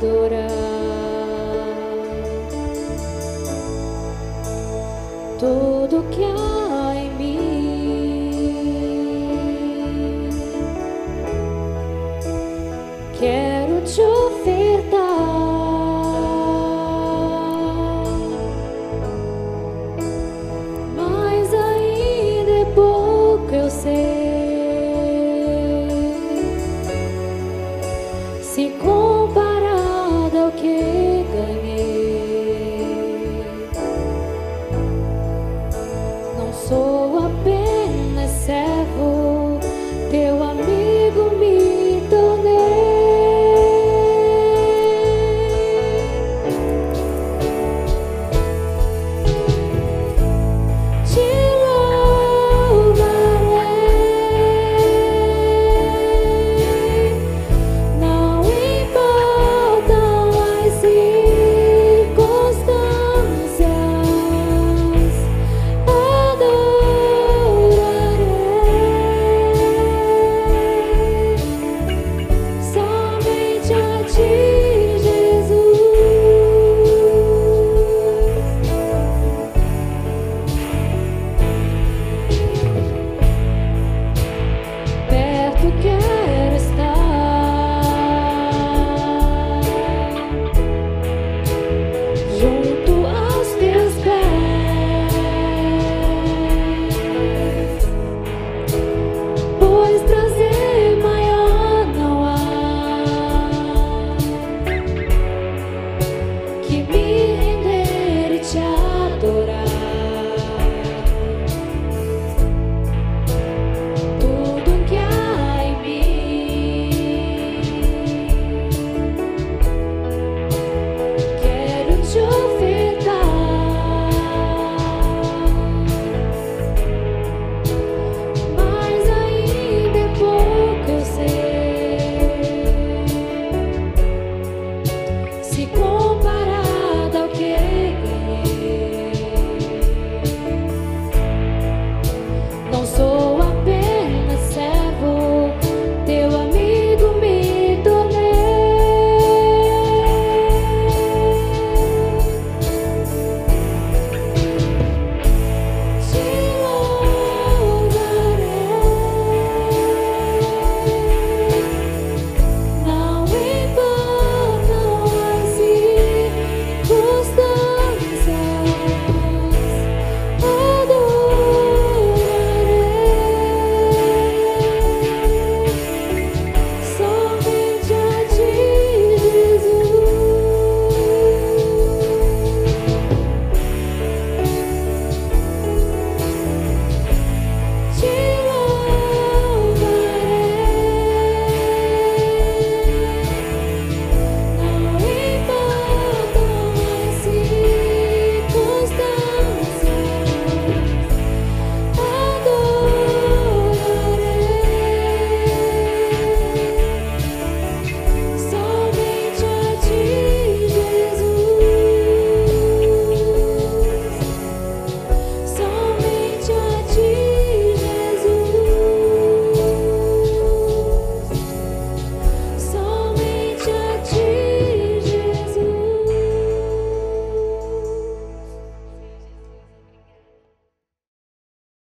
adorar. Tudo que há